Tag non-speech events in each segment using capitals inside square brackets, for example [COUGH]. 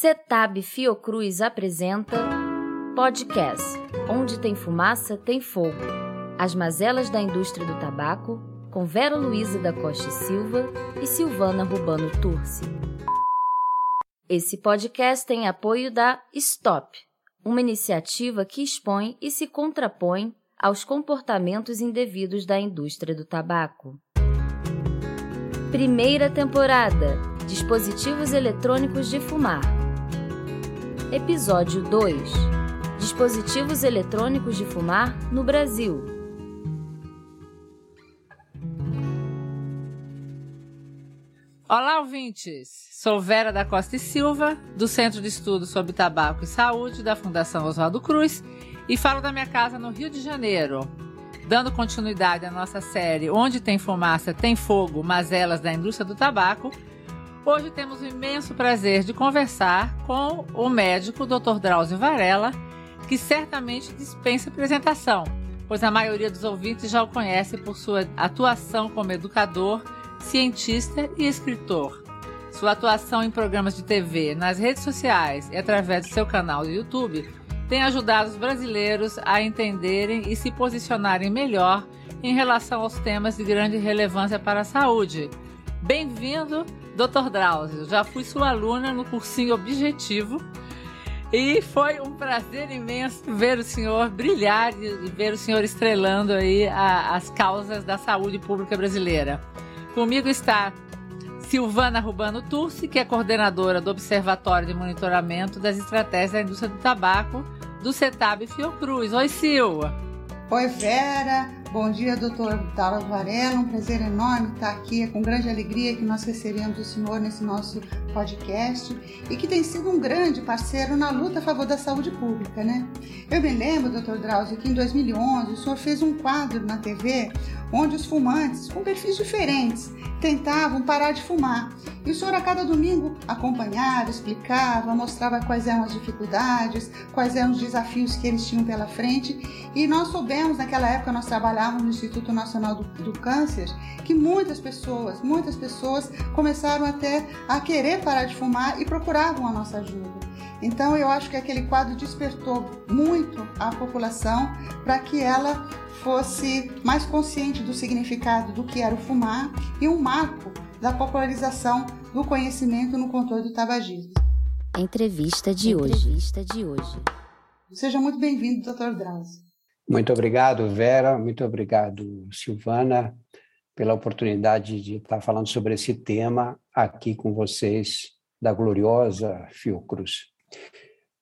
Cetab Fiocruz apresenta podcast Onde tem fumaça, tem fogo. As mazelas da indústria do tabaco, com Vera Luiza da Costa e Silva e Silvana Rubano Turci. Esse podcast tem apoio da Stop, uma iniciativa que expõe e se contrapõe aos comportamentos indevidos da indústria do tabaco. Primeira temporada: Dispositivos eletrônicos de fumar. Episódio 2: Dispositivos eletrônicos de fumar no Brasil. Olá, ouvintes! Sou Vera da Costa e Silva, do Centro de Estudos sobre Tabaco e Saúde da Fundação Oswaldo Cruz, e falo da minha casa no Rio de Janeiro. Dando continuidade à nossa série Onde tem fumaça, tem fogo, mazelas da indústria do tabaco, hoje temos o imenso prazer de conversar com o médico Dr. Drauzio Varela, que certamente dispensa apresentação, pois a maioria dos ouvintes já o conhece por sua atuação como educador cientista e escritor. Sua atuação em programas de TV, nas redes sociais e através do seu canal do YouTube tem ajudado os brasileiros a entenderem e se posicionarem melhor em relação aos temas de grande relevância para a saúde. Bem-vindo, Dr. Drauzio. Já fui sua aluna no cursinho Objetivo e foi um prazer imenso ver o senhor brilhar e ver o senhor estrelando aí a, as causas da saúde pública brasileira. Comigo está Silvana Rubano Turci, que é coordenadora do Observatório de Monitoramento das Estratégias da Indústria do Tabaco do CETAB Fiocruz. Oi, Silva. Oi, Vera. Bom dia, doutor Dallas Varela. Um prazer enorme estar aqui. É com grande alegria que nós recebemos o senhor nesse nosso podcast e que tem sido um grande parceiro na luta a favor da saúde pública, né? Eu me lembro, doutor Drauzio, que em 2011 o senhor fez um quadro na TV onde os fumantes, com perfis diferentes, tentavam parar de fumar. E o senhor a cada domingo acompanhava, explicava, mostrava quais eram as dificuldades, quais eram os desafios que eles tinham pela frente. E nós soubemos, naquela época nós trabalhávamos no Instituto Nacional do, do Câncer, que muitas pessoas, muitas pessoas começaram até a querer parar de fumar e procuravam a nossa ajuda. Então eu acho que aquele quadro despertou muito a população para que ela fosse mais consciente do significado do que era o fumar e um marco da popularização do conhecimento no controle do tabagismo. Entrevista de Entrevista hoje. de hoje. Seja muito bem-vindo, Dr. Drauzio. Muito obrigado, Vera. Muito obrigado, Silvana, pela oportunidade de estar falando sobre esse tema aqui com vocês da gloriosa Fiocruz.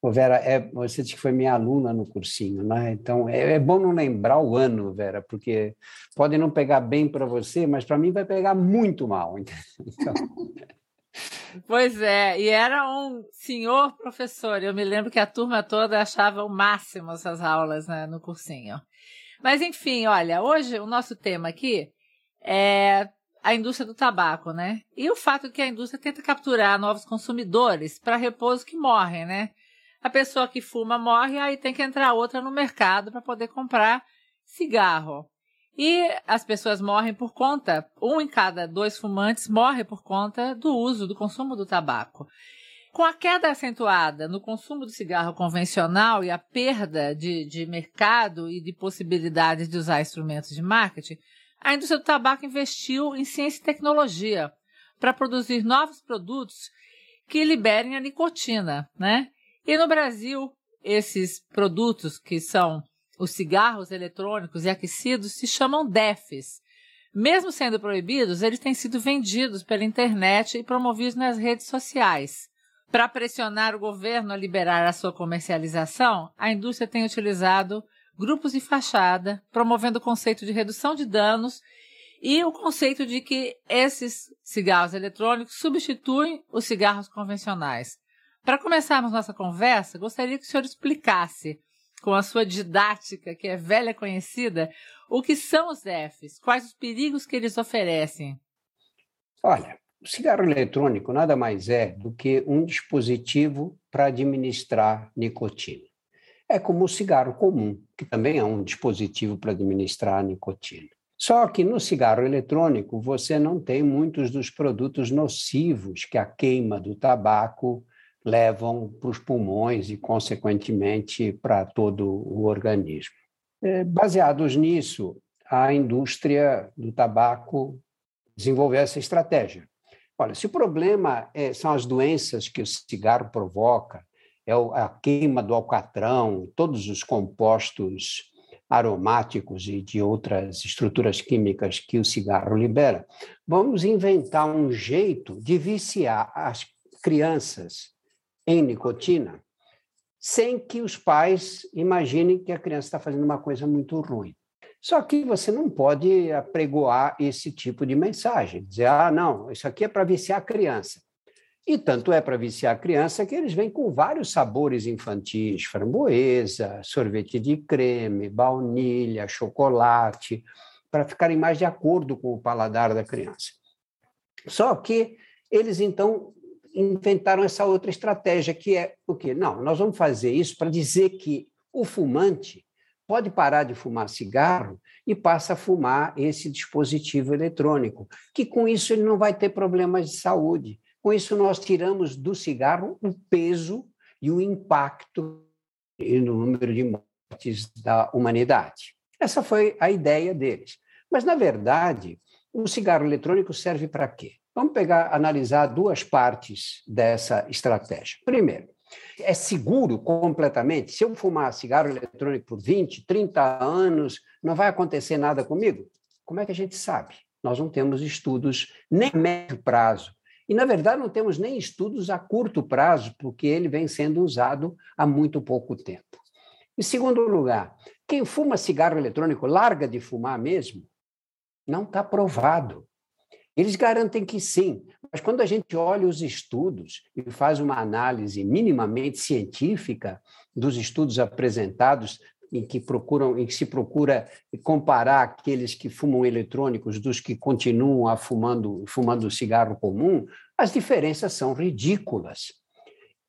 Ô Vera, é, você disse que foi minha aluna no cursinho, né? Então é, é bom não lembrar o ano, Vera, porque pode não pegar bem para você, mas para mim vai pegar muito mal. [LAUGHS] Então... Pois é, e era um senhor professor. Eu me lembro que a turma toda achava o máximo essas aulas né, no cursinho. Mas enfim, olha, hoje o nosso tema aqui é a indústria do tabaco, né? E o fato que a indústria tenta capturar novos consumidores para repouso que morrem, né? a pessoa que fuma morre, aí tem que entrar outra no mercado para poder comprar cigarro. E as pessoas morrem por conta, um em cada dois fumantes morre por conta do uso, do consumo do tabaco. Com a queda acentuada no consumo do cigarro convencional e a perda de, de mercado e de possibilidades de usar instrumentos de marketing, a indústria do tabaco investiu em ciência e tecnologia para produzir novos produtos que liberem a nicotina, né? E no Brasil, esses produtos que são os cigarros eletrônicos e aquecidos se chamam DEFs. Mesmo sendo proibidos, eles têm sido vendidos pela internet e promovidos nas redes sociais. Para pressionar o governo a liberar a sua comercialização, a indústria tem utilizado grupos de fachada, promovendo o conceito de redução de danos e o conceito de que esses cigarros eletrônicos substituem os cigarros convencionais. Para começarmos nossa conversa, gostaria que o senhor explicasse, com a sua didática, que é velha conhecida, o que são os Fs, quais os perigos que eles oferecem. Olha, o cigarro eletrônico nada mais é do que um dispositivo para administrar nicotina. É como o cigarro comum, que também é um dispositivo para administrar nicotina. Só que no cigarro eletrônico você não tem muitos dos produtos nocivos que a queima do tabaco levam para os pulmões e, consequentemente, para todo o organismo. É, baseados nisso, a indústria do tabaco desenvolveu essa estratégia. Olha, se o problema é, são as doenças que o cigarro provoca, é a queima do alcatrão, todos os compostos aromáticos e de outras estruturas químicas que o cigarro libera, vamos inventar um jeito de viciar as crianças em nicotina sem que os pais imaginem que a criança está fazendo uma coisa muito ruim. Só que você não pode apregoar esse tipo de mensagem, dizer, ah, não, isso aqui é para viciar a criança. E tanto é para viciar a criança que eles vêm com vários sabores infantis: framboesa, sorvete de creme, baunilha, chocolate, para ficarem mais de acordo com o paladar da criança. Só que eles então inventaram essa outra estratégia, que é o quê? Não, nós vamos fazer isso para dizer que o fumante pode parar de fumar cigarro e passa a fumar esse dispositivo eletrônico, que com isso ele não vai ter problemas de saúde. Com isso, nós tiramos do cigarro o peso e o impacto no número de mortes da humanidade. Essa foi a ideia deles. Mas, na verdade, o cigarro eletrônico serve para quê? Vamos pegar, analisar duas partes dessa estratégia. Primeiro, é seguro completamente? Se eu fumar cigarro eletrônico por 20, 30 anos, não vai acontecer nada comigo? Como é que a gente sabe? Nós não temos estudos nem a médio prazo e, na verdade, não temos nem estudos a curto prazo, porque ele vem sendo usado há muito pouco tempo. Em segundo lugar, quem fuma cigarro eletrônico larga de fumar mesmo? Não está provado. Eles garantem que sim, mas quando a gente olha os estudos e faz uma análise minimamente científica dos estudos apresentados, em que procuram, em que se procura comparar aqueles que fumam eletrônicos dos que continuam a fumando, fumando cigarro comum, as diferenças são ridículas.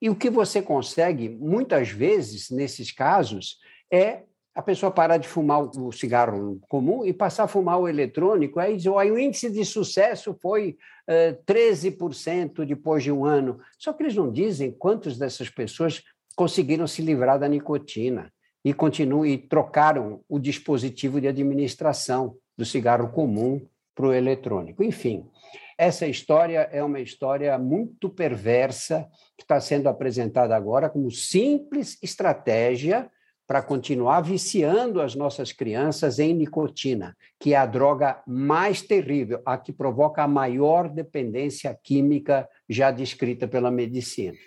E o que você consegue, muitas vezes, nesses casos, é a pessoa parar de fumar o cigarro comum e passar a fumar o eletrônico. Aí, o índice de sucesso foi uh, 13% depois de um ano. Só que eles não dizem quantas dessas pessoas conseguiram se livrar da nicotina e continuam e trocaram o dispositivo de administração do cigarro comum para o eletrônico. Enfim, essa história é uma história muito perversa que está sendo apresentada agora como simples estratégia para continuar viciando as nossas crianças em nicotina, que é a droga mais terrível, a que provoca a maior dependência química já descrita pela medicina.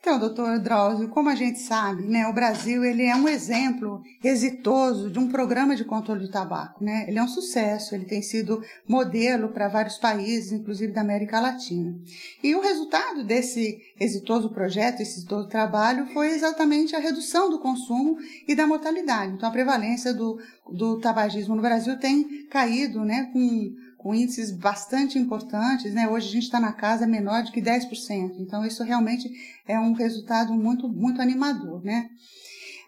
Então, doutor Drauzio, como a gente sabe, né, o Brasil ele é um exemplo exitoso de um programa de controle do tabaco. Né? Ele é um sucesso, ele tem sido modelo para vários países, inclusive da América Latina. E o resultado desse exitoso projeto, esse exitoso trabalho, foi exatamente a redução do consumo e da mortalidade. Então, a prevalência do, do tabagismo no Brasil tem caído né, com com índices bastante importantes, né? Hoje a gente está na casa menor de que 10%. Então, isso realmente é um resultado muito, muito animador, né?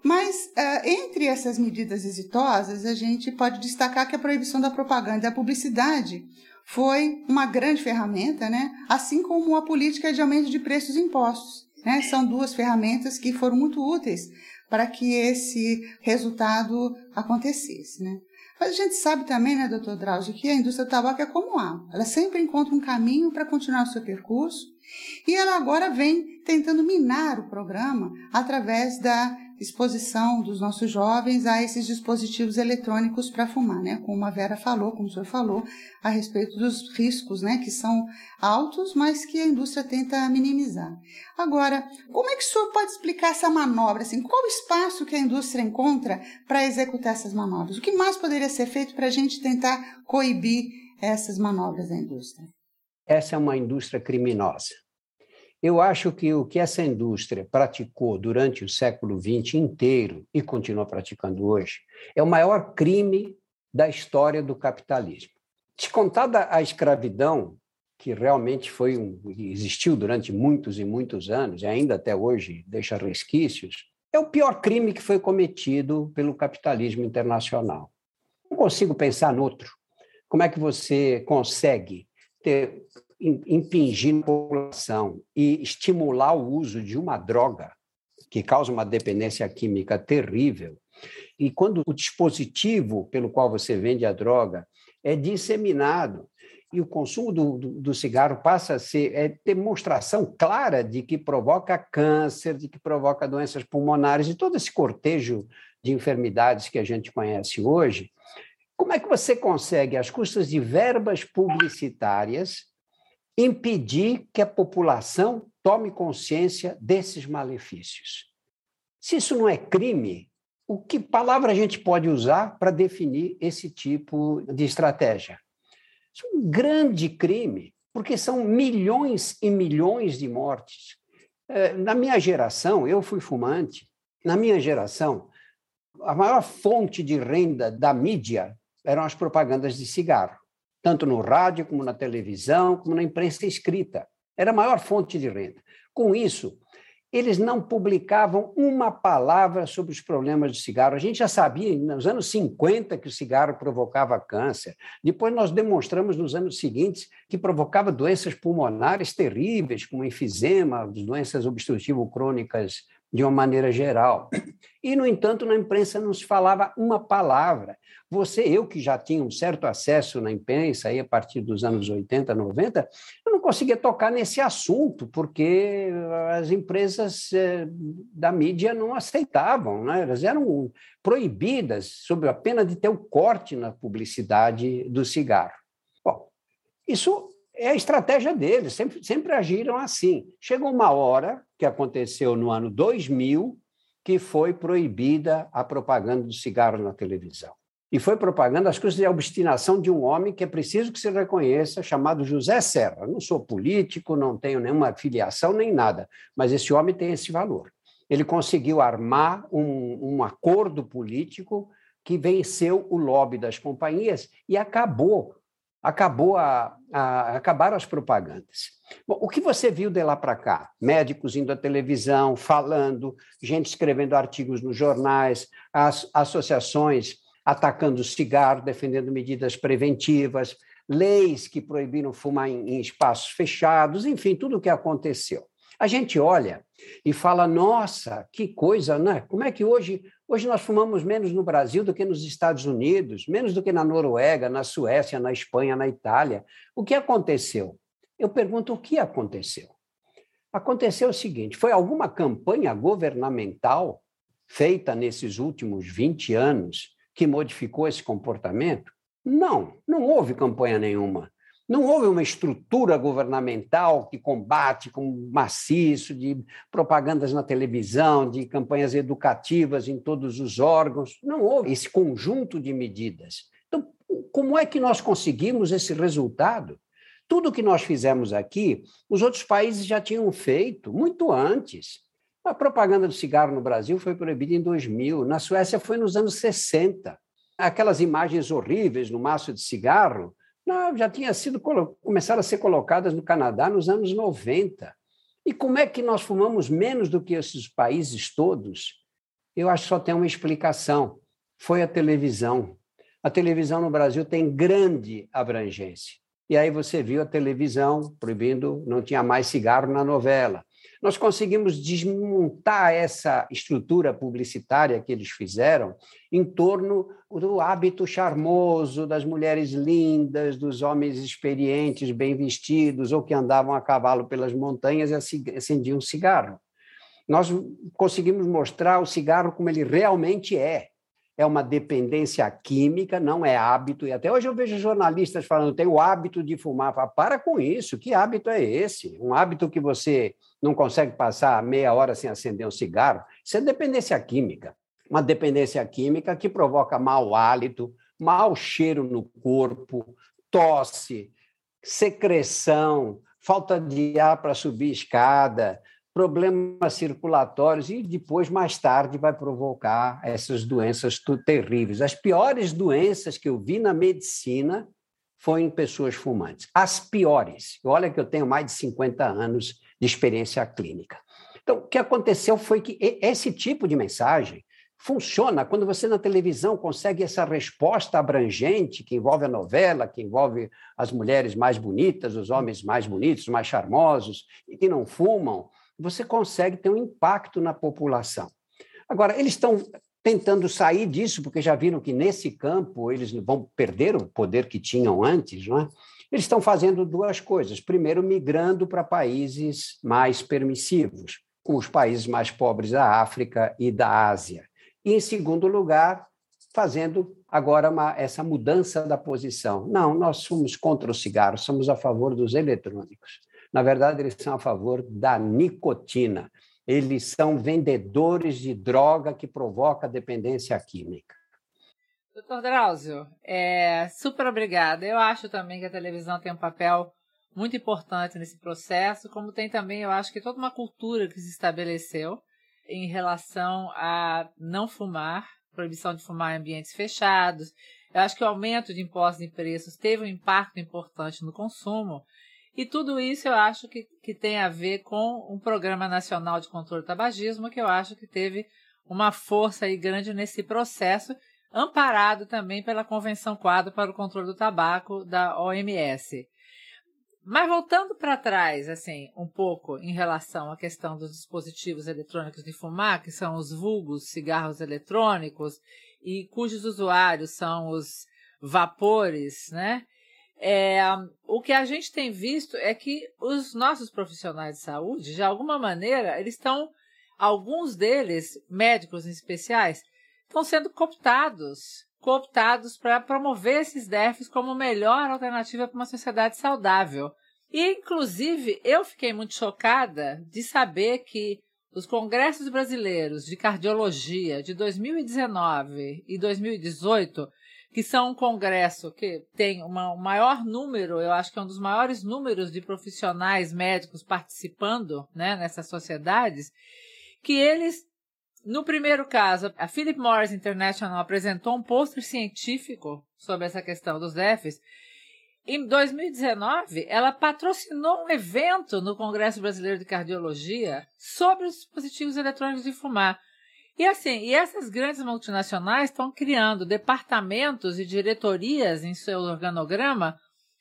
Mas, uh, entre essas medidas exitosas, a gente pode destacar que a proibição da propaganda e da publicidade foi uma grande ferramenta, né? Assim como a política de aumento de preços e impostos. Né? São duas ferramentas que foram muito úteis para que esse resultado acontecesse, né? Mas a gente sabe também, né, doutor Drauzio, que a indústria do tabaco é como água. Ela sempre encontra um caminho para continuar o seu percurso e ela agora vem tentando minar o programa através da exposição dos nossos jovens a esses dispositivos eletrônicos para fumar, né? Como a Vera falou, como o senhor falou, a respeito dos riscos, né? Que são altos, mas que a indústria tenta minimizar. Agora, como é que o senhor pode explicar essa manobra? Assim, qual o espaço que a indústria encontra para executar essas manobras? O que mais poderia ser feito para a gente tentar coibir essas manobras da indústria? Essa é uma indústria criminosa. Eu acho que o que essa indústria praticou durante o século XX inteiro e continua praticando hoje é o maior crime da história do capitalismo. Descontada a escravidão, que realmente foi um, existiu durante muitos e muitos anos, e ainda até hoje deixa resquícios, é o pior crime que foi cometido pelo capitalismo internacional. Não consigo pensar noutro. Como é que você consegue ter impingir na população e estimular o uso de uma droga que causa uma dependência química terrível, e quando o dispositivo pelo qual você vende a droga é disseminado e o consumo do, do, do, cigarro passa a ser é demonstração clara de que provoca câncer, de que provoca doenças pulmonares e todo esse cortejo de enfermidades que a gente conhece hoje. Como é que você consegue, às custas de verbas publicitárias, impedir que a população tome consciência desses malefícios? Se isso não é crime, o que palavra a gente pode usar para definir esse tipo de estratégia? Isso é um grande crime, porque são milhões e milhões de mortes. É, na minha geração, eu fui fumante, na minha geração, a maior fonte de renda da mídia eram as propagandas de cigarro, tanto no rádio, como na televisão, como na imprensa escrita. Era a maior fonte de renda. Com isso, eles não publicavam uma palavra sobre os problemas do cigarro. A gente já sabia nos anos 50 que o cigarro provocava câncer. Depois nós demonstramos nos anos seguintes que provocava doenças pulmonares terríveis, como enfisema, doenças obstrutivas crônicas de uma maneira geral. E, no entanto, na imprensa não se falava uma palavra. Você, eu que já tinha um certo acesso na imprensa aí a partir dos anos 80, 90, eu não conseguia tocar nesse assunto, porque as empresas eh, da mídia não aceitavam, né? elas eram proibidas, sob a pena de ter o corte na publicidade do cigarro. Bom, isso é a estratégia deles, sempre, sempre agiram assim. Chegou uma hora, que aconteceu no ano 2000, que foi proibida a propaganda do cigarro na televisão. E foi propaganda as coisas de obstinação de um homem que é preciso que se reconheça, chamado José Serra. não sou político, não tenho nenhuma filiação nem nada, mas esse homem tem esse valor. Ele conseguiu armar um, um acordo político que venceu o lobby das companhias e acabou acabou a, a, acabaram as propagandas. Bom, o que você viu de lá para cá? Médicos indo à televisão, falando, gente escrevendo artigos nos jornais, as associações atacando o cigarro, defendendo medidas preventivas, leis que proibiram fumar em, em espaços fechados, enfim, tudo o que aconteceu. A gente olha e fala, nossa, que coisa, né? Como é que hoje Hoje nós fumamos menos no Brasil do que nos Estados Unidos, menos do que na Noruega, na Suécia, na Espanha, na Itália. O que aconteceu? Eu pergunto o que aconteceu. Aconteceu o seguinte: foi alguma campanha governamental feita nesses últimos 20 anos que modificou esse comportamento? Não, não houve campanha nenhuma. Não houve uma estrutura governamental que combate com maciço de propagandas na televisão, de campanhas educativas em todos os órgãos. Não houve esse conjunto de medidas. Então, como é que nós conseguimos esse resultado? Tudo que nós fizemos aqui, os outros países já tinham feito muito antes. A propaganda do cigarro no Brasil foi proibida em 2000, na Suécia foi nos anos 60. Aquelas imagens horríveis no maço de cigarro não, já tinha sido começaram a ser colocadas no Canadá nos anos 90. E como é que nós fumamos menos do que esses países todos? Eu acho que só tem uma explicação. Foi a televisão. A televisão no Brasil tem grande abrangência. E aí você viu a televisão proibindo, não tinha mais cigarro na novela nós conseguimos desmontar essa estrutura publicitária que eles fizeram em torno do hábito charmoso das mulheres lindas, dos homens experientes, bem vestidos, ou que andavam a cavalo pelas montanhas e acendiam um cigarro. Nós conseguimos mostrar o cigarro como ele realmente é é uma dependência química, não é hábito. E até hoje eu vejo jornalistas falando, tem o hábito de fumar. Falo, Para com isso, que hábito é esse? Um hábito que você não consegue passar meia hora sem acender um cigarro? Isso é dependência química. Uma dependência química que provoca mau hálito, mau cheiro no corpo, tosse, secreção, falta de ar para subir escada, problemas circulatórios e depois, mais tarde, vai provocar essas doenças terríveis. As piores doenças que eu vi na medicina foram em pessoas fumantes. As piores. Olha que eu tenho mais de 50 anos de experiência clínica. Então, o que aconteceu foi que esse tipo de mensagem funciona. Quando você na televisão consegue essa resposta abrangente, que envolve a novela, que envolve as mulheres mais bonitas, os homens mais bonitos, mais charmosos, e que não fumam, você consegue ter um impacto na população. Agora, eles estão tentando sair disso, porque já viram que nesse campo eles vão perder o poder que tinham antes, não é? Eles estão fazendo duas coisas. Primeiro, migrando para países mais permissivos, com os países mais pobres da África e da Ásia. E, em segundo lugar, fazendo agora uma, essa mudança da posição. Não, nós somos contra o cigarro, somos a favor dos eletrônicos. Na verdade, eles são a favor da nicotina. Eles são vendedores de droga que provoca dependência química. Doutor Drauzio, é, super obrigada. Eu acho também que a televisão tem um papel muito importante nesse processo, como tem também, eu acho que toda uma cultura que se estabeleceu em relação a não fumar, proibição de fumar em ambientes fechados. Eu acho que o aumento de impostos e preços teve um impacto importante no consumo. E tudo isso eu acho que, que tem a ver com um Programa Nacional de Controle do Tabagismo, que eu acho que teve uma força aí grande nesse processo amparado também pela Convenção Quadro para o Controle do Tabaco da OMS. Mas voltando para trás, assim, um pouco em relação à questão dos dispositivos eletrônicos de fumar, que são os vulgos cigarros eletrônicos e cujos usuários são os vapores, né? É, o que a gente tem visto é que os nossos profissionais de saúde, de alguma maneira, eles estão, alguns deles, médicos em especiais, estão sendo cooptados, cooptados para promover esses DEFs como melhor alternativa para uma sociedade saudável. E, inclusive, eu fiquei muito chocada de saber que os congressos brasileiros de cardiologia de 2019 e 2018, que são um congresso que tem uma, um maior número, eu acho que é um dos maiores números de profissionais médicos participando né, nessas sociedades, que eles no primeiro caso, a Philip Morris International apresentou um pôster científico sobre essa questão dos DEFs. Em 2019, ela patrocinou um evento no Congresso Brasileiro de Cardiologia sobre os dispositivos eletrônicos de fumar. E assim, e essas grandes multinacionais estão criando departamentos e diretorias em seu organograma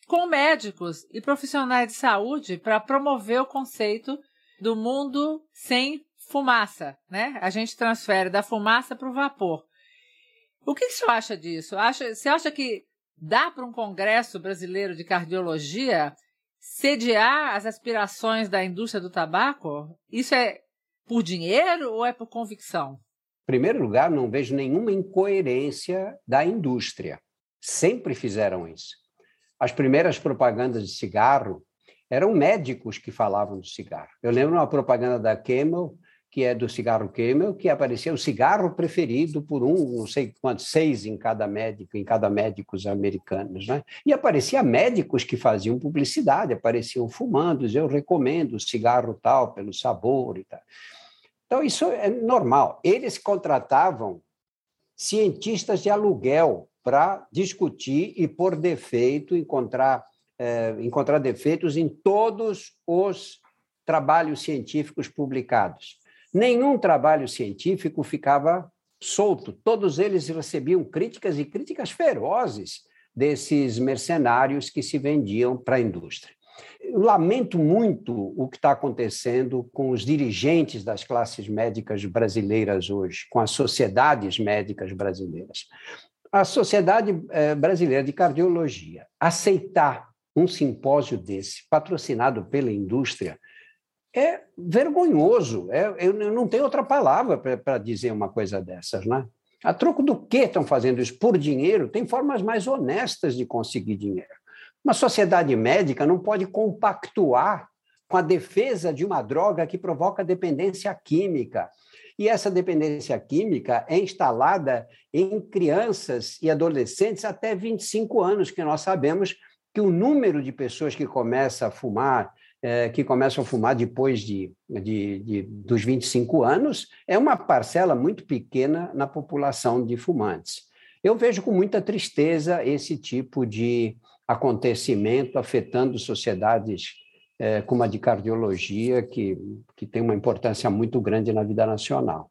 com médicos e profissionais de saúde para promover o conceito do mundo sem fumaça, né? A gente transfere da fumaça para o vapor. O que, você acha disso? Acha, você acha que dá para um congresso brasileiro de cardiologia sediar as aspirações da indústria do tabaco? Isso é por dinheiro ou é por convicção? Em primeiro lugar, não vejo nenhuma incoerência da indústria. Sempre fizeram isso. As primeiras propagandas de cigarro eram médicos que falavam do cigarro. Eu lembro uma propaganda da Camel que é do cigarro Camel, que aparecia o cigarro preferido por um, não sei quantos, seis em cada médico, em cada médicos americanos, né? E aparecia médicos que faziam publicidade, apareciam fumando, eu recomendo o cigarro tal pelo sabor e tal. Então isso é normal. Eles contratavam cientistas de aluguel para discutir e por defeito encontrar é, encontrar defeitos em todos os trabalhos científicos publicados. Nenhum trabalho científico ficava solto, todos eles recebiam críticas e críticas ferozes desses mercenários que se vendiam para a indústria. Eu lamento muito o que está acontecendo com os dirigentes das classes médicas brasileiras hoje, com as sociedades médicas brasileiras. A Sociedade eh, Brasileira de Cardiologia aceitar um simpósio desse, patrocinado pela indústria, é vergonhoso. É, eu não tenho outra palavra para dizer uma coisa dessas, né? A troco do que estão fazendo isso? Por dinheiro? Tem formas mais honestas de conseguir dinheiro. Uma sociedade médica não pode compactuar com a defesa de uma droga que provoca dependência química. E essa dependência química é instalada em crianças e adolescentes até 25 anos, que nós sabemos que o número de pessoas que começa a fumar é, que começam a fumar depois de, de, de, dos 25 anos é uma parcela muito pequena na população de fumantes. Eu vejo com muita tristeza esse tipo de acontecimento afetando sociedades é, como a de cardiologia, que, que tem uma importância muito grande na vida nacional.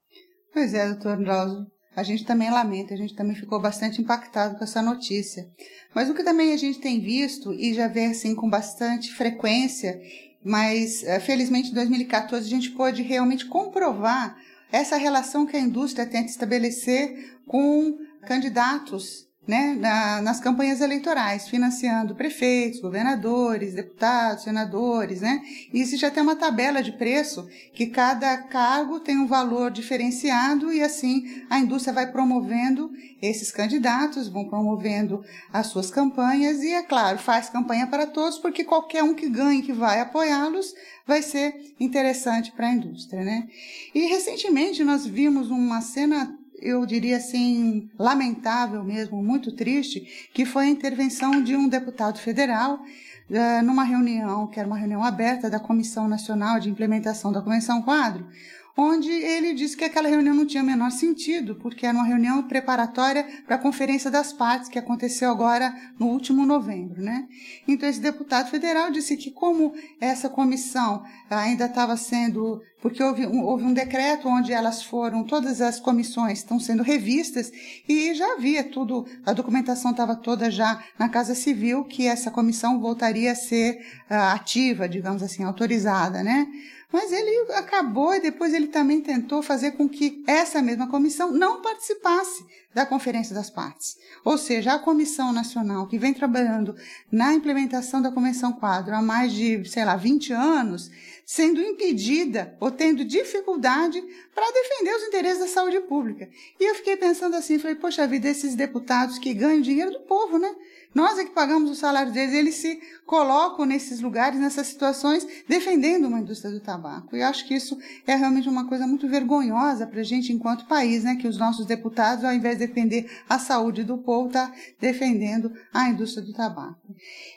Pois é, doutor Drauzio. A gente também lamenta, a gente também ficou bastante impactado com essa notícia. Mas o que também a gente tem visto e já vê assim com bastante frequência, mas eh, felizmente em 2014 a gente pôde realmente comprovar essa relação que a indústria tenta estabelecer com candidatos né, na, nas campanhas eleitorais, financiando prefeitos, governadores, deputados, senadores, né? E já tem uma tabela de preço que cada cargo tem um valor diferenciado e assim a indústria vai promovendo esses candidatos, vão promovendo as suas campanhas e, é claro, faz campanha para todos, porque qualquer um que ganhe, que vai apoiá-los, vai ser interessante para a indústria, né? E recentemente nós vimos uma cena eu diria assim, lamentável mesmo, muito triste, que foi a intervenção de um deputado federal uh, numa reunião, que era uma reunião aberta da Comissão Nacional de Implementação da Convenção Quadro, onde ele disse que aquela reunião não tinha o menor sentido, porque era uma reunião preparatória para a Conferência das Partes, que aconteceu agora no último novembro. Né? Então, esse deputado federal disse que, como essa comissão ainda estava sendo. Porque houve um, houve um decreto onde elas foram, todas as comissões estão sendo revistas e já havia tudo, a documentação estava toda já na Casa Civil, que essa comissão voltaria a ser uh, ativa, digamos assim, autorizada, né? Mas ele acabou e depois ele também tentou fazer com que essa mesma comissão não participasse da Conferência das Partes. Ou seja, a Comissão Nacional, que vem trabalhando na implementação da Convenção Quadro há mais de, sei lá, 20 anos, sendo impedida ou tendo dificuldade para defender os interesses da saúde pública. E eu fiquei pensando assim, falei, poxa vida, esses deputados que ganham dinheiro do povo, né? Nós é que pagamos o salário deles, eles se colocam nesses lugares, nessas situações, defendendo uma indústria do tabaco. E acho que isso é realmente uma coisa muito vergonhosa para a gente enquanto país, né? Que os nossos deputados, ao invés de defender a saúde do povo, está defendendo a indústria do tabaco.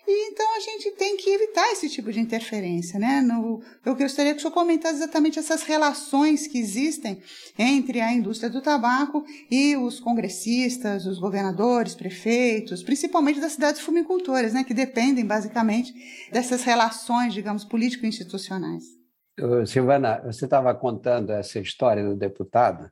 E então a gente tem que evitar esse tipo de interferência, né? No, eu gostaria que o senhor comentasse exatamente essas relações que existem entre a indústria do tabaco e os congressistas, os governadores, prefeitos, principalmente das cidades fumicultoras, né, que dependem basicamente dessas relações, digamos, político-institucionais. Silvana, você estava contando essa história do deputado.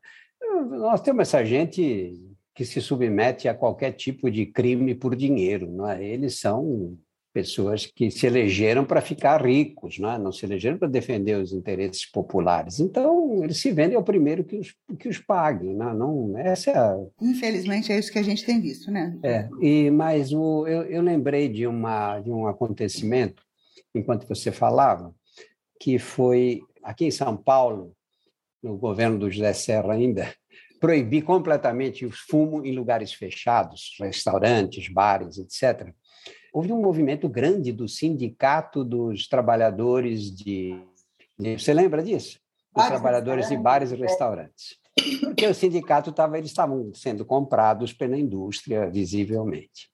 Nós temos essa gente que se submete a qualquer tipo de crime por dinheiro, não é? Eles são pessoas que se elegeram para ficar ricos, não, é? não se elegeram para defender os interesses populares. Então, eles se vendem ao primeiro que os, que os pague. Não, é? não, essa é a... Infelizmente, é isso que a gente tem visto, né? É, e, mas o, eu, eu lembrei de, uma, de um acontecimento, enquanto você falava, que foi aqui em São Paulo, no governo do José Serra ainda, proibir completamente o fumo em lugares fechados, restaurantes, bares, etc., houve um movimento grande do Sindicato dos Trabalhadores de. Você lembra disso? Dos trabalhadores de bares e restaurantes. Porque o sindicato estava, eles estavam sendo comprados pela indústria, visivelmente.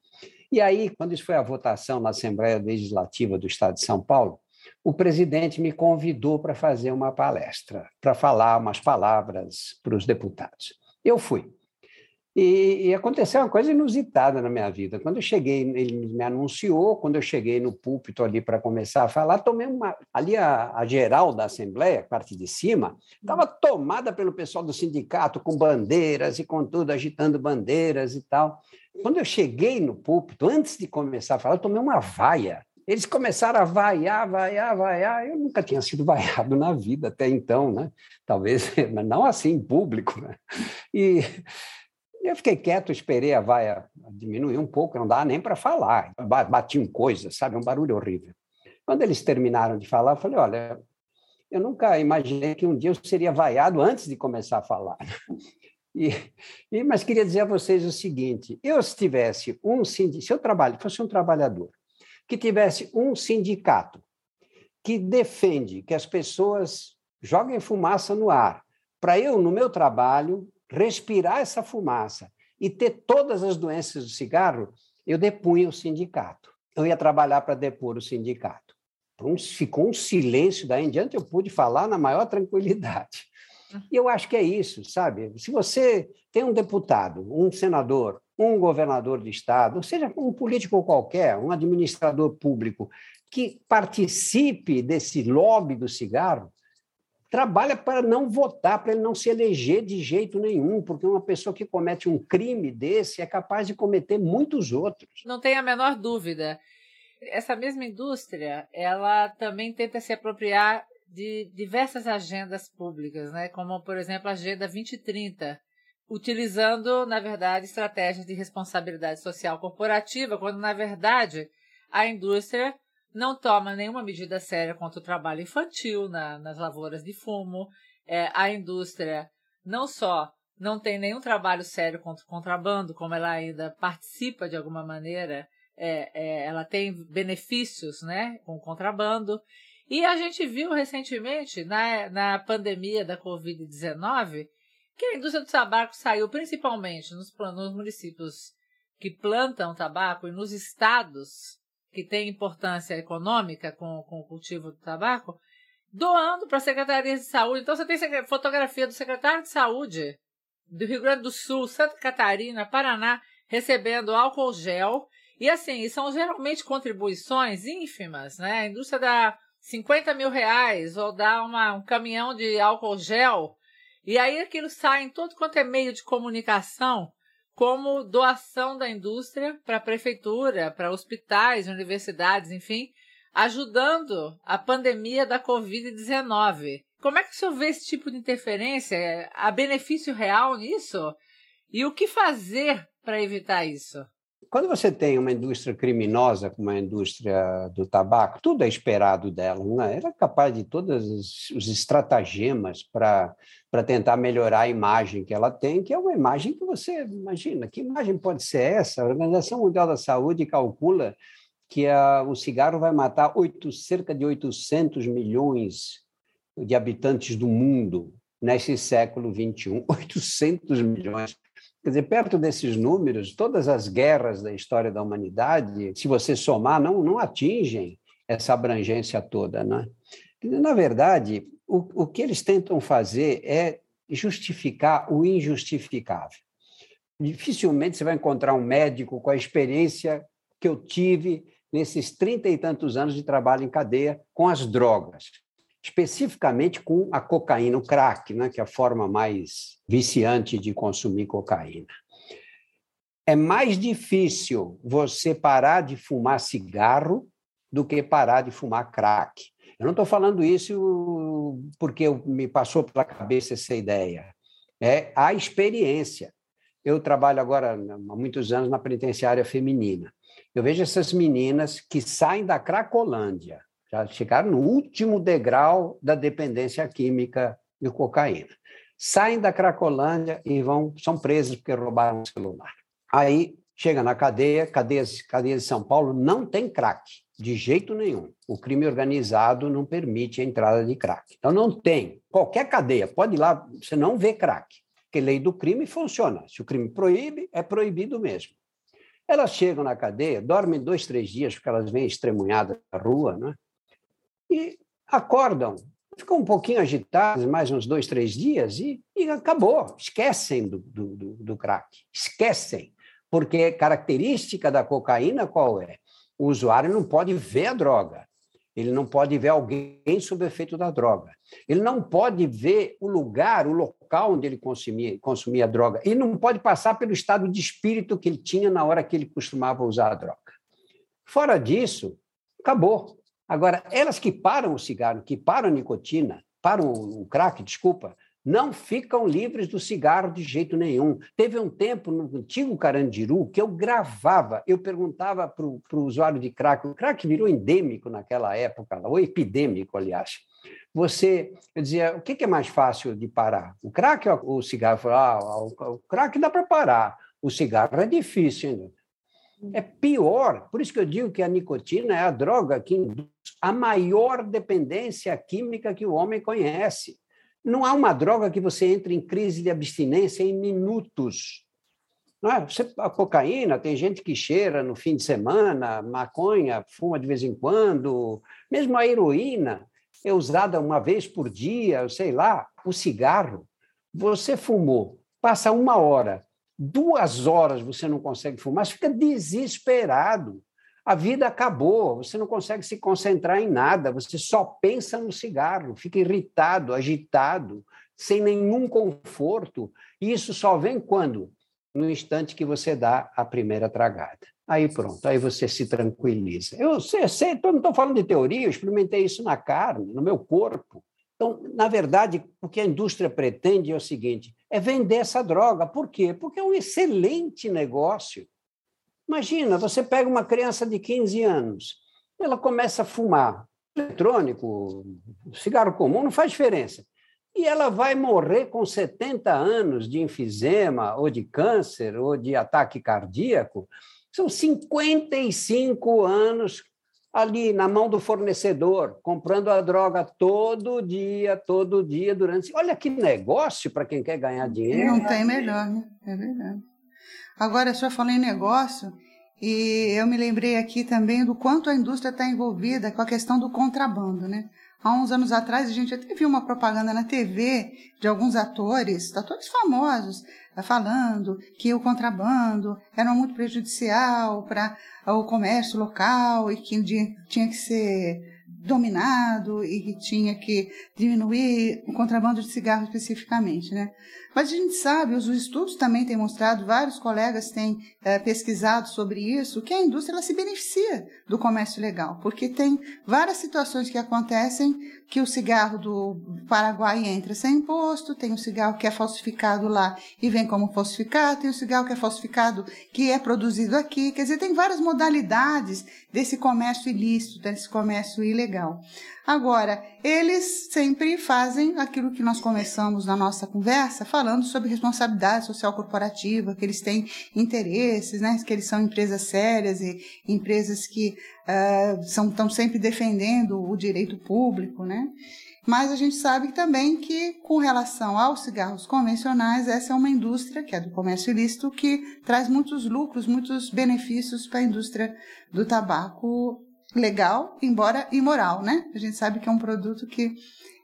E aí, quando isso foi a votação na Assembleia Legislativa do Estado de São Paulo, o presidente me convidou para fazer uma palestra, para falar umas palavras para os deputados. Eu fui. E, e, aconteceu uma coisa inusitada na minha vida. Quando eu cheguei, ele me anunciou, quando eu cheguei no púlpito ali para começar a falar, tomei uma. Ali a, a geral da Assembleia, parte de cima, estava tomada pelo pessoal do sindicato, com bandeiras e com tudo, agitando bandeiras e tal. Quando eu cheguei no púlpito, antes de começar a falar, tomei uma vaia. Eles começaram a vaiar, vaiar, vaiar. Eu nunca tinha sido [LAUGHS] vaiado na vida até então, né? Talvez, [LAUGHS] mas não assim em público. Né? E eu fiquei quieto, esperei a vaia diminuir um pouco, não dá nem para falar. Batiam coisas, sabe? Um barulho horrível. Quando eles terminaram de falar, eu falei: olha, eu nunca imaginei que um dia eu seria vaiado antes de começar a falar. [LAUGHS] E, e, mas queria dizer a vocês o seguinte: eu se tivesse um se eu trabalho, fosse um trabalhador, que tivesse um sindicato que defende que as pessoas joguem fumaça no ar, para eu, no meu trabalho, respirar essa fumaça e ter todas as doenças do cigarro, eu depunha o sindicato. Eu ia trabalhar para depor o sindicato. Ficou um silêncio, daí em diante eu pude falar na maior tranquilidade. E eu acho que é isso, sabe? Se você tem um deputado, um senador, um governador de estado, ou seja, um político qualquer, um administrador público, que participe desse lobby do cigarro, trabalha para não votar, para ele não se eleger de jeito nenhum, porque uma pessoa que comete um crime desse é capaz de cometer muitos outros. Não tem a menor dúvida. Essa mesma indústria, ela também tenta se apropriar de diversas agendas públicas, né? como, por exemplo, a Agenda 2030, utilizando, na verdade, estratégias de responsabilidade social corporativa, quando, na verdade, a indústria não toma nenhuma medida séria contra o trabalho infantil na, nas lavouras de fumo. É, a indústria não só não tem nenhum trabalho sério contra o contrabando, como ela ainda participa de alguma maneira, é, é, ela tem benefícios né, com o contrabando. E a gente viu recentemente, na, na pandemia da Covid-19, que a indústria do tabaco saiu principalmente nos, nos municípios que plantam tabaco e nos estados que têm importância econômica com, com o cultivo do tabaco, doando para secretarias de saúde. Então você tem fotografia do secretário de saúde do Rio Grande do Sul, Santa Catarina, Paraná, recebendo álcool gel. E assim, são geralmente contribuições ínfimas, né? A indústria dá 50 mil reais ou dá uma, um caminhão de álcool gel. E aí aquilo sai em todo quanto é meio de comunicação como doação da indústria para a prefeitura, para hospitais, universidades, enfim, ajudando a pandemia da Covid-19. Como é que o senhor vê esse tipo de interferência? Há benefício real nisso? E o que fazer para evitar isso? Quando você tem uma indústria criminosa como a indústria do tabaco, tudo é esperado dela. Não é? Ela é capaz de todos os estratagemas para tentar melhorar a imagem que ela tem, que é uma imagem que você imagina. Que imagem pode ser essa? A Organização Mundial da Saúde calcula que a, o cigarro vai matar 8, cerca de 800 milhões de habitantes do mundo nesse século 21. 800 [LAUGHS] milhões. Quer dizer, perto desses números, todas as guerras da história da humanidade, se você somar, não, não atingem essa abrangência toda. Né? Na verdade, o, o que eles tentam fazer é justificar o injustificável. Dificilmente você vai encontrar um médico com a experiência que eu tive nesses trinta e tantos anos de trabalho em cadeia com as drogas especificamente com a cocaína, o crack, né, que é a forma mais viciante de consumir cocaína. É mais difícil você parar de fumar cigarro do que parar de fumar crack. Eu não estou falando isso porque me passou pela cabeça essa ideia. É a experiência. Eu trabalho agora há muitos anos na penitenciária feminina. Eu vejo essas meninas que saem da Cracolândia, já chegaram no último degrau da dependência química de cocaína. Saem da Cracolândia e vão são presos porque roubaram o celular. Aí chega na cadeia, cadeias, cadeias de São Paulo não tem crack, de jeito nenhum. O crime organizado não permite a entrada de crack. Então não tem. Qualquer cadeia, pode ir lá, você não vê crack. Porque lei do crime funciona. Se o crime proíbe, é proibido mesmo. Elas chegam na cadeia, dormem dois, três dias, porque elas vêm estremunhadas na rua, né? E acordam, ficam um pouquinho agitados, mais uns dois, três dias, e, e acabou. Esquecem do, do, do crack. Esquecem. Porque característica da cocaína qual é? O usuário não pode ver a droga. Ele não pode ver alguém sob efeito da droga. Ele não pode ver o lugar, o local onde ele consumia, consumia a droga. E não pode passar pelo estado de espírito que ele tinha na hora que ele costumava usar a droga. Fora disso, acabou. Agora, elas que param o cigarro, que param a nicotina, param o crack, desculpa, não ficam livres do cigarro de jeito nenhum. Teve um tempo no antigo Carandiru que eu gravava, eu perguntava para o usuário de crack, o crack virou endêmico naquela época, ou epidêmico, aliás. Você, eu dizia, o que é mais fácil de parar? O crack ou o cigarro? Eu falava, ah, o crack dá para parar, o cigarro é difícil. Hein? É pior, por isso que eu digo que a nicotina é a droga que induz a maior dependência química que o homem conhece. Não há uma droga que você entre em crise de abstinência em minutos. Não é? Você, a cocaína, tem gente que cheira no fim de semana, maconha, fuma de vez em quando, mesmo a heroína é usada uma vez por dia, sei lá, o cigarro. Você fumou, passa uma hora, duas horas você não consegue fumar, você fica desesperado. A vida acabou, você não consegue se concentrar em nada, você só pensa no cigarro, fica irritado, agitado, sem nenhum conforto. E isso só vem quando? No instante que você dá a primeira tragada. Aí pronto, aí você se tranquiliza. Eu sei, sei não estou falando de teoria, eu experimentei isso na carne, no meu corpo. Então, na verdade, o que a indústria pretende é o seguinte: é vender essa droga. Por quê? Porque é um excelente negócio. Imagina, você pega uma criança de 15 anos, ela começa a fumar eletrônico, cigarro comum, não faz diferença. E ela vai morrer com 70 anos de enfisema, ou de câncer, ou de ataque cardíaco. São 55 anos ali na mão do fornecedor, comprando a droga todo dia, todo dia, durante. Olha que negócio para quem quer ganhar dinheiro. Não tem melhor, né? É verdade. Agora, senhora falou em negócio, e eu me lembrei aqui também do quanto a indústria está envolvida com a questão do contrabando, né? Há uns anos atrás, a gente até viu uma propaganda na TV de alguns atores, atores famosos, falando que o contrabando era muito prejudicial para o comércio local e que tinha que ser dominado e que tinha que diminuir o contrabando de cigarro especificamente, né? Mas a gente sabe, os estudos também têm mostrado, vários colegas têm é, pesquisado sobre isso, que a indústria ela se beneficia do comércio legal, porque tem várias situações que acontecem que o cigarro do Paraguai entra sem imposto, tem o cigarro que é falsificado lá e vem como falsificado, tem o cigarro que é falsificado que é produzido aqui, quer dizer, tem várias modalidades desse comércio ilícito, desse comércio ilegal. Agora, eles sempre fazem aquilo que nós começamos na nossa conversa, falando sobre responsabilidade social corporativa, que eles têm interesses, né? que eles são empresas sérias e empresas que uh, são, estão sempre defendendo o direito público, né? Mas a gente sabe também que, com relação aos cigarros convencionais, essa é uma indústria, que é do comércio ilícito, que traz muitos lucros, muitos benefícios para a indústria do tabaco legal, embora imoral, né? A gente sabe que é um produto que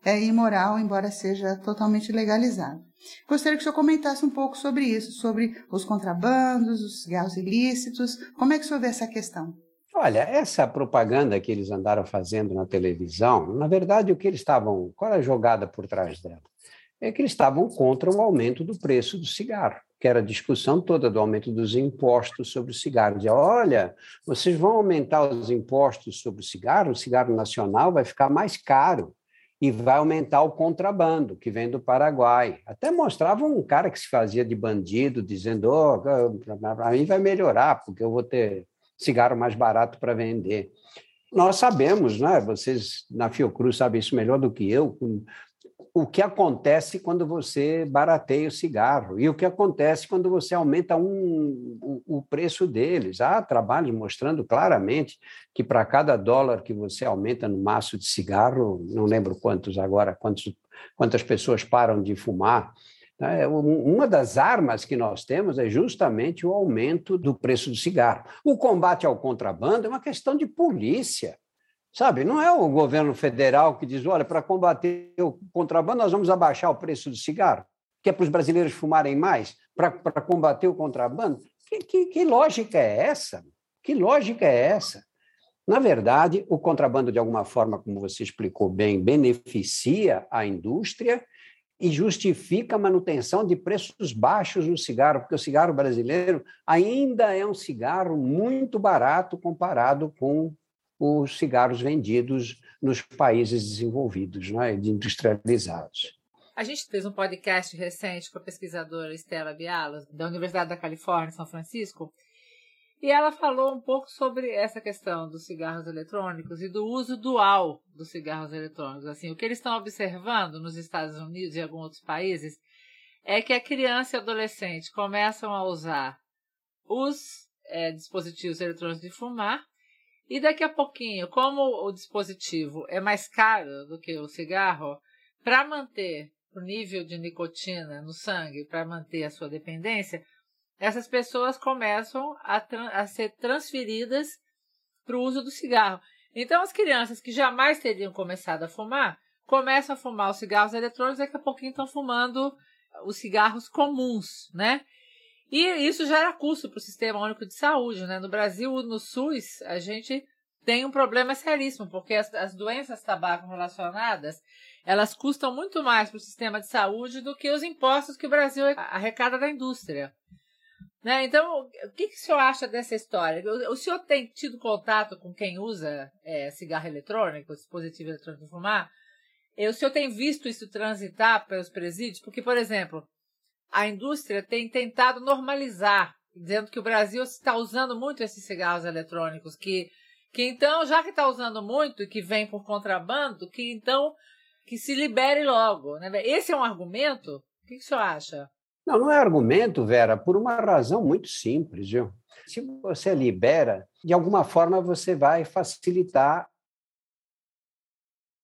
é imoral, embora seja totalmente legalizado. Gostaria que o senhor comentasse um pouco sobre isso, sobre os contrabandos, os cigarros ilícitos. Como é que o senhor vê essa questão? Olha, essa propaganda que eles andaram fazendo na televisão, na verdade, o que eles estavam. Qual era a jogada por trás dela? É que eles estavam contra o aumento do preço do cigarro que era a discussão toda do aumento dos impostos sobre o cigarro. Dizia, olha, vocês vão aumentar os impostos sobre o cigarro, o cigarro nacional vai ficar mais caro e vai aumentar o contrabando que vem do Paraguai. Até mostrava um cara que se fazia de bandido, dizendo, oh, para mim vai melhorar, porque eu vou ter cigarro mais barato para vender. Nós sabemos, né? vocês na Fiocruz sabem isso melhor do que eu, o que acontece quando você barateia o cigarro e o que acontece quando você aumenta um, o, o preço deles. Há trabalhos mostrando claramente que para cada dólar que você aumenta no maço de cigarro, não lembro quantos agora, quantos, quantas pessoas param de fumar, né, uma das armas que nós temos é justamente o aumento do preço do cigarro. O combate ao contrabando é uma questão de polícia. Sabe, não é o governo federal que diz, olha, para combater o contrabando, nós vamos abaixar o preço do cigarro, que é para os brasileiros fumarem mais, para combater o contrabando. Que, que, que lógica é essa? Que lógica é essa? Na verdade, o contrabando, de alguma forma, como você explicou bem, beneficia a indústria e justifica a manutenção de preços baixos no cigarro, porque o cigarro brasileiro ainda é um cigarro muito barato comparado com os cigarros vendidos nos países desenvolvidos, não é? industrializados. A gente fez um podcast recente com a pesquisadora Estela Bialas, da Universidade da Califórnia, São Francisco, e ela falou um pouco sobre essa questão dos cigarros eletrônicos e do uso dual dos cigarros eletrônicos. Assim, o que eles estão observando nos Estados Unidos e alguns outros países é que a criança e adolescente começam a usar os é, dispositivos eletrônicos de fumar e daqui a pouquinho, como o dispositivo é mais caro do que o cigarro, para manter o nível de nicotina no sangue, para manter a sua dependência, essas pessoas começam a, a ser transferidas para o uso do cigarro. Então, as crianças que jamais teriam começado a fumar, começam a fumar os cigarros eletrônicos, daqui a pouquinho estão fumando os cigarros comuns, né? E isso gera custo para o Sistema Único de Saúde. Né? No Brasil, no SUS, a gente tem um problema seríssimo, porque as, as doenças tabaco relacionadas, elas custam muito mais para o sistema de saúde do que os impostos que o Brasil arrecada da indústria. Né? Então, o que, que o senhor acha dessa história? O, o senhor tem tido contato com quem usa é, cigarro eletrônico, dispositivo eletrônico de fumar? E o senhor tem visto isso transitar pelos presídios? Porque, por exemplo, a indústria tem tentado normalizar, dizendo que o Brasil está usando muito esses cigarros eletrônicos, que, que então, já que está usando muito e que vem por contrabando, que então que se libere logo. Né? Esse é um argumento? O que, que o senhor acha? Não, não é argumento, Vera, por uma razão muito simples, viu? Se você libera, de alguma forma você vai facilitar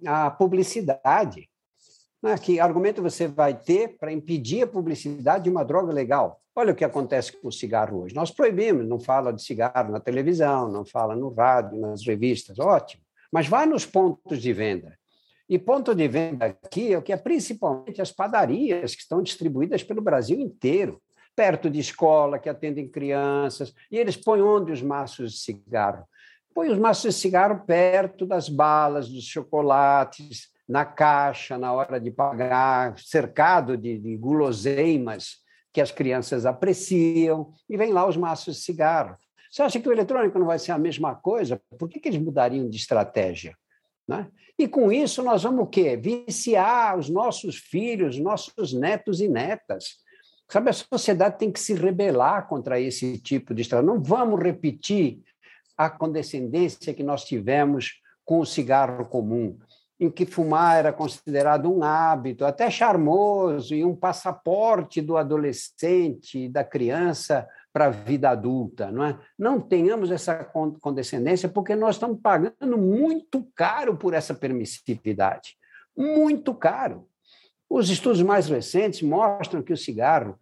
a publicidade. Que argumento você vai ter para impedir a publicidade de uma droga legal? Olha o que acontece com o cigarro hoje. Nós proibimos, não fala de cigarro na televisão, não fala no rádio, nas revistas, ótimo. Mas vai nos pontos de venda. E ponto de venda aqui é o que é principalmente as padarias que estão distribuídas pelo Brasil inteiro, perto de escola, que atendem crianças, e eles põem onde os maços de cigarro? Põe os maços de cigarro perto das balas, dos chocolates, na caixa, na hora de pagar, cercado de, de guloseimas que as crianças apreciam, e vem lá os maços de cigarro. Você acha que o eletrônico não vai ser a mesma coisa? Por que, que eles mudariam de estratégia? Né? E com isso nós vamos o quê? Viciar os nossos filhos, nossos netos e netas. Sabe, a sociedade tem que se rebelar contra esse tipo de estratégia. Não vamos repetir a condescendência que nós tivemos com o cigarro comum em que fumar era considerado um hábito, até charmoso, e um passaporte do adolescente, da criança para a vida adulta. Não, é? não tenhamos essa condescendência, porque nós estamos pagando muito caro por essa permissividade. Muito caro. Os estudos mais recentes mostram que o cigarro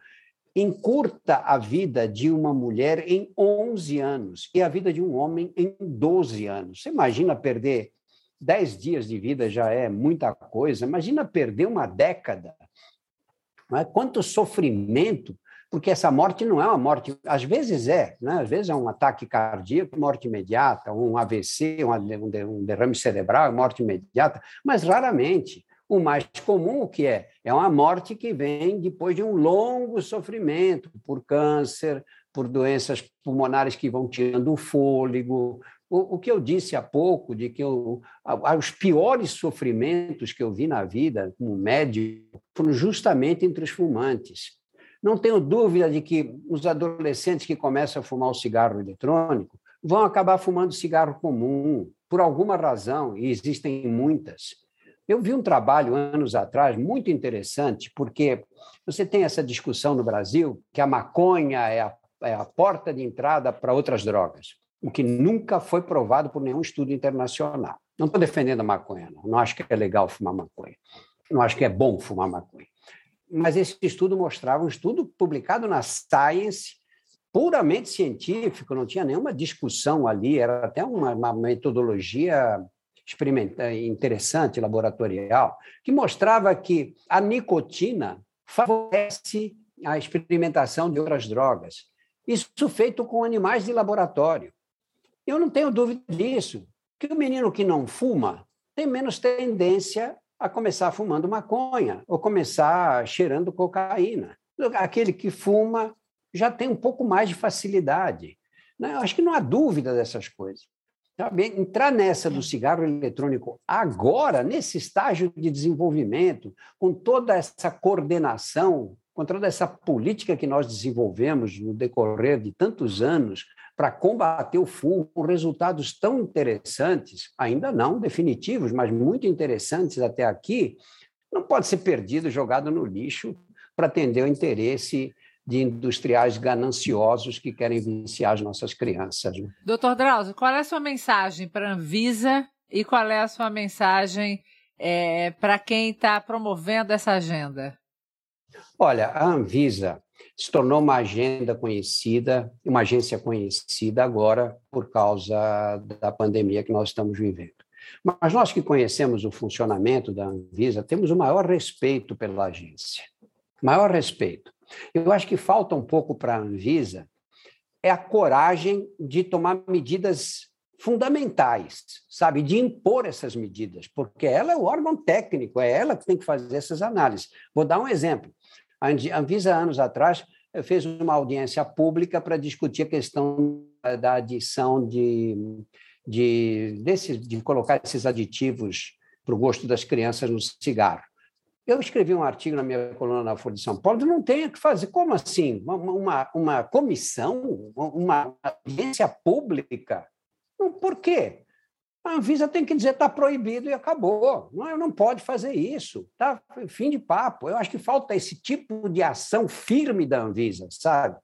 encurta a vida de uma mulher em 11 anos e a vida de um homem em 12 anos. Você imagina perder Dez dias de vida já é muita coisa. Imagina perder uma década. Não é? Quanto sofrimento, porque essa morte não é uma morte, às vezes é, né? às vezes é um ataque cardíaco, morte imediata, um AVC, um derrame cerebral, morte imediata, mas raramente. O mais comum o que é? É uma morte que vem depois de um longo sofrimento por câncer, por doenças pulmonares que vão tirando o fôlego, o, o que eu disse há pouco, de que eu, os piores sofrimentos que eu vi na vida, como médico, foram justamente entre os fumantes. Não tenho dúvida de que os adolescentes que começam a fumar o cigarro eletrônico vão acabar fumando cigarro comum, por alguma razão, e existem muitas. Eu vi um trabalho anos atrás muito interessante, porque você tem essa discussão no Brasil que a maconha é a, é a porta de entrada para outras drogas o que nunca foi provado por nenhum estudo internacional. Não estou defendendo a maconha, não. não acho que é legal fumar maconha, não acho que é bom fumar maconha. Mas esse estudo mostrava um estudo publicado na Science, puramente científico, não tinha nenhuma discussão ali, era até uma, uma metodologia interessante, laboratorial, que mostrava que a nicotina favorece a experimentação de outras drogas. Isso feito com animais de laboratório. Eu não tenho dúvida disso, que o menino que não fuma tem menos tendência a começar fumando maconha ou começar cheirando cocaína. Aquele que fuma já tem um pouco mais de facilidade. Né? Acho que não há dúvida dessas coisas. Entrar nessa do cigarro eletrônico agora, nesse estágio de desenvolvimento, com toda essa coordenação, com toda essa política que nós desenvolvemos no decorrer de tantos anos, para combater o fumo com resultados tão interessantes, ainda não definitivos, mas muito interessantes até aqui, não pode ser perdido, jogado no lixo para atender o interesse de industriais gananciosos que querem viciar as nossas crianças. Né? Doutor Drauzio, qual é a sua mensagem para a Anvisa e qual é a sua mensagem é, para quem está promovendo essa agenda? Olha, a Anvisa se tornou uma agenda conhecida, uma agência conhecida agora por causa da pandemia que nós estamos vivendo. Mas nós que conhecemos o funcionamento da Anvisa temos o maior respeito pela agência. Maior respeito. Eu acho que falta um pouco para a Anvisa é a coragem de tomar medidas fundamentais, sabe, de impor essas medidas, porque ela é o órgão técnico, é ela que tem que fazer essas análises. Vou dar um exemplo. A Anvisa, anos atrás, fez uma audiência pública para discutir a questão da adição de, de, desse, de colocar esses aditivos para o gosto das crianças no cigarro. Eu escrevi um artigo na minha coluna na Folha de São Paulo, não tem que fazer. Como assim? Uma, uma, uma comissão, uma audiência pública? Por quê? A Anvisa tem que dizer está proibido e acabou. Não, não pode fazer isso. Tá fim de papo. Eu acho que falta esse tipo de ação firme da Anvisa, sabe?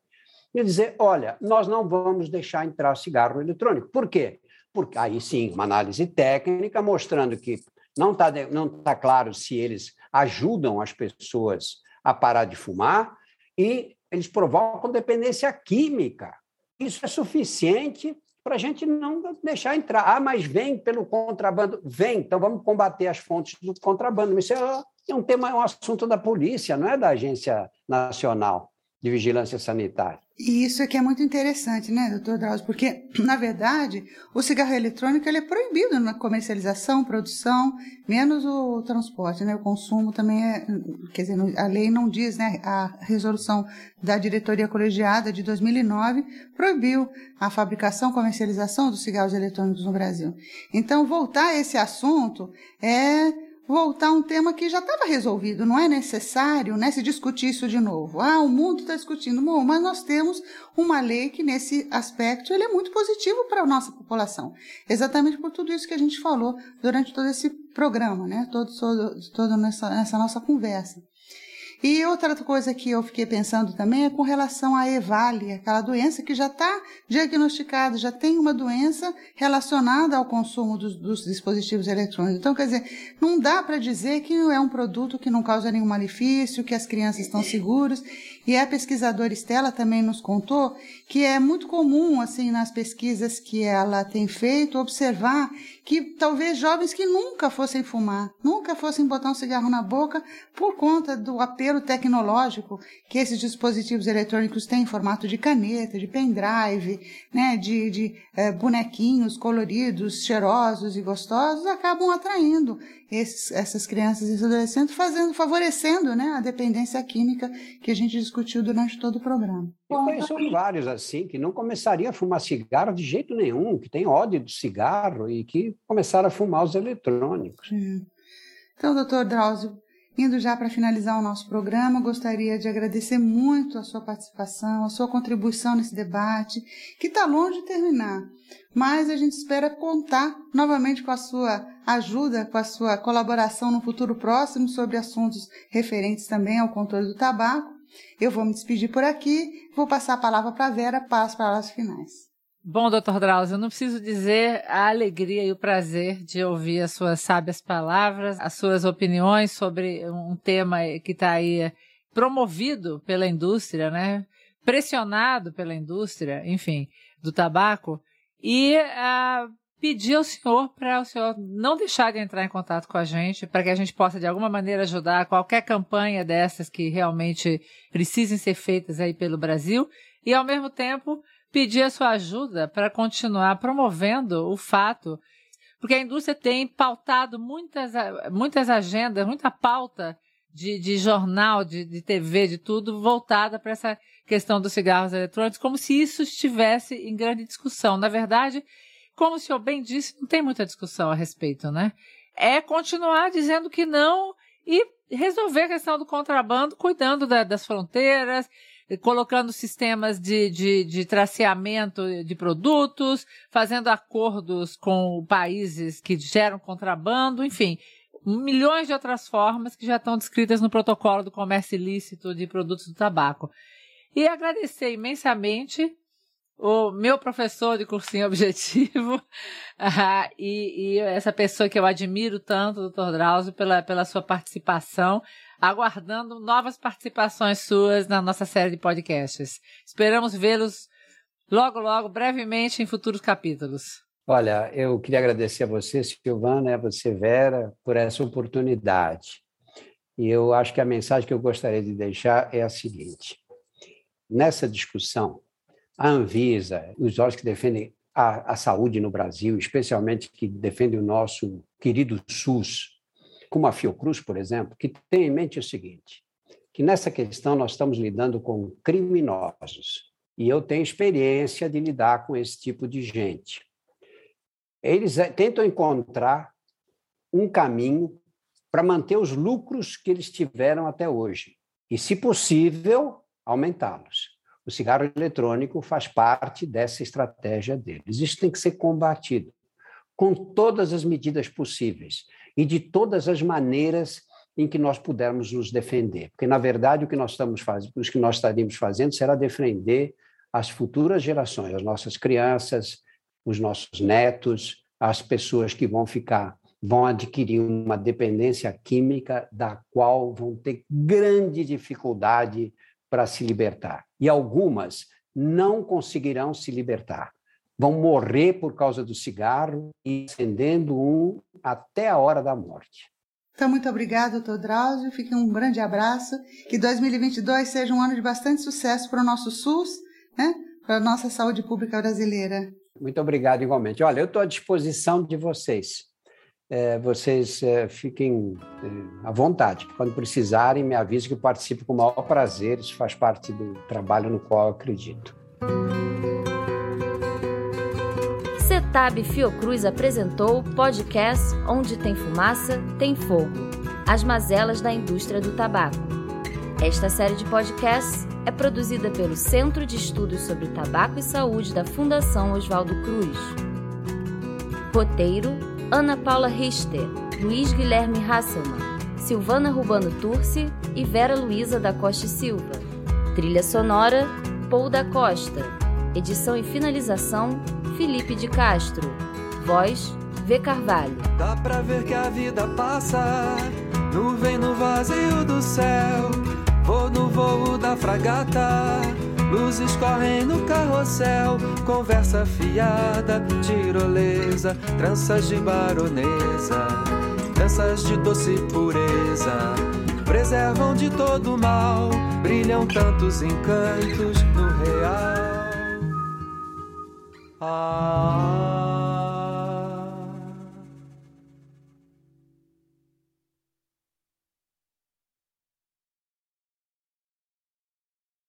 E dizer, olha, nós não vamos deixar entrar cigarro eletrônico. Por quê? Porque aí sim, uma análise técnica mostrando que não está não tá claro se eles ajudam as pessoas a parar de fumar e eles provocam dependência química. Isso é suficiente para a gente não deixar entrar. Ah, mas vem pelo contrabando. Vem, então vamos combater as fontes do contrabando. Isso é, um tema, é um assunto da polícia, não é da Agência Nacional de Vigilância Sanitária. E isso aqui é muito interessante, né, doutor Drauzio? Porque, [CLEARS THROAT] na verdade, o cigarro eletrônico ele é proibido na comercialização, produção, menos o transporte, né? O consumo também é. Quer dizer, a lei não diz, né? A resolução da diretoria colegiada de 2009 proibiu a fabricação comercialização dos cigarros eletrônicos no Brasil. Então, voltar a esse assunto é voltar a um tema que já estava resolvido. Não é necessário né, se discutir isso de novo. Ah, o mundo está discutindo. Bom, mas nós temos uma lei que, nesse aspecto, ele é muito positivo para a nossa população. Exatamente por tudo isso que a gente falou durante todo esse programa, né? todo, todo, nessa, nessa nossa conversa. E outra coisa que eu fiquei pensando também é com relação à EVALI, aquela doença que já está diagnosticada, já tem uma doença relacionada ao consumo dos, dos dispositivos eletrônicos. Então, quer dizer, não dá para dizer que é um produto que não causa nenhum malefício, que as crianças estão seguras. E a pesquisadora Estela também nos contou que é muito comum, assim, nas pesquisas que ela tem feito, observar que talvez jovens que nunca fossem fumar, nunca fossem botar um cigarro na boca por conta do apelo tecnológico que esses dispositivos eletrônicos têm em formato de caneta, de pendrive, né, de, de é, bonequinhos coloridos, cheirosos e gostosos, acabam atraindo esses, essas crianças e adolescentes, fazendo, favorecendo né, a dependência química que a gente discutiu durante todo o programa. Eu conheço vários assim, que não começariam a fumar cigarro de jeito nenhum, que têm ódio do cigarro e que começaram a fumar os eletrônicos. É. Então, doutor Drauzio, indo já para finalizar o nosso programa, gostaria de agradecer muito a sua participação, a sua contribuição nesse debate, que está longe de terminar, mas a gente espera contar novamente com a sua ajuda, com a sua colaboração no futuro próximo sobre assuntos referentes também ao controle do tabaco eu vou me despedir por aqui, vou passar a palavra para a Vera para as palavras finais. Bom, doutor Drauzio, eu não preciso dizer a alegria e o prazer de ouvir as suas sábias palavras, as suas opiniões sobre um tema que está aí promovido pela indústria, né? pressionado pela indústria, enfim, do tabaco, e uh, pedir ao senhor para o senhor não deixar de entrar em contato com a gente, para que a gente possa de alguma maneira ajudar qualquer campanha dessas que realmente precisem ser feitas aí pelo Brasil e ao mesmo tempo pedir a sua ajuda para continuar promovendo o fato, porque a indústria tem pautado muitas, muitas agendas, muita pauta de, de jornal, de, de TV, de tudo, voltada para essa questão dos cigarros eletrônicos, como se isso estivesse em grande discussão. Na verdade, como o senhor bem disse, não tem muita discussão a respeito, né? É continuar dizendo que não e resolver a questão do contrabando, cuidando da, das fronteiras, colocando sistemas de, de, de traceamento de produtos, fazendo acordos com países que geram contrabando, enfim, milhões de outras formas que já estão descritas no protocolo do comércio ilícito de produtos do tabaco. E agradecer imensamente o meu professor de cursinho [LAUGHS] objetivo uh, e, e, essa pessoa que eu admiro tanto, Dr. Drauzio, pela, pela sua participação, aguardando novas participações suas na nossa série de podcasts. Esperamos vê-los logo, logo, brevemente em futuros capítulos. Olha, eu queria agradecer a você, Silvana, a você, Vera, por essa oportunidade. E eu acho que a mensagem que eu gostaria de deixar é a seguinte: nessa discussão, a Anvisa, os órgãos que defendem a, a saúde no Brasil, especialmente que defendem o nosso querido SUS, como a Fiocruz, por exemplo, que tem em mente o seguinte, que nessa questão nós estamos lidando com criminosos, e eu tenho experiência de lidar com esse tipo de gente. Eles eh, tentam encontrar um caminho para manter os lucros que eles tiveram até hoje e, se possível, aumentá-los. O cigarro eletrônico faz parte dessa estratégia deles. Isso tem que ser combatido com todas as medidas possíveis e de todas as maneiras em que nós pudermos nos defender. Porque, na verdade, o que nós estamos fazendo, o que nós estaríamos fazendo será defender as futuras gerações, as nossas crianças, os nossos netos, as pessoas que vão ficar vão adquirir uma dependência química da qual vão ter grande dificuldade para se libertar. E algumas não conseguirão se libertar. Vão morrer por causa do cigarro e acendendo um até a hora da morte. Então, muito obrigado, doutor Drauzio. Fique um grande abraço. Que 2022 seja um ano de bastante sucesso para o nosso SUS, né? para a nossa saúde pública brasileira. Muito obrigado, igualmente. Olha, eu estou à disposição de vocês é, vocês é, fiquem é, à vontade. Quando precisarem, me avisem que participo com o maior prazer. Isso faz parte do trabalho no qual eu acredito. Cetab Fiocruz apresentou o podcast Onde Tem Fumaça, Tem Fogo As Mazelas da Indústria do Tabaco. Esta série de podcasts é produzida pelo Centro de Estudos sobre Tabaco e Saúde da Fundação Oswaldo Cruz. Roteiro Ana Paula Richter, Luiz Guilherme Hasselmann, Silvana Rubano Turci e Vera Luiza da Costa Silva. Trilha sonora, Paul da Costa. Edição e finalização, Felipe de Castro. Voz, V. Carvalho. Dá pra ver que a vida passa, nuvem no vazio do céu. Vou no voo da fragata luzes correm no carrossel, conversa fiada, tirolesa, tranças de baronesa, tranças de doce pureza, preservam de todo mal, brilham tantos encantos no real. Ah.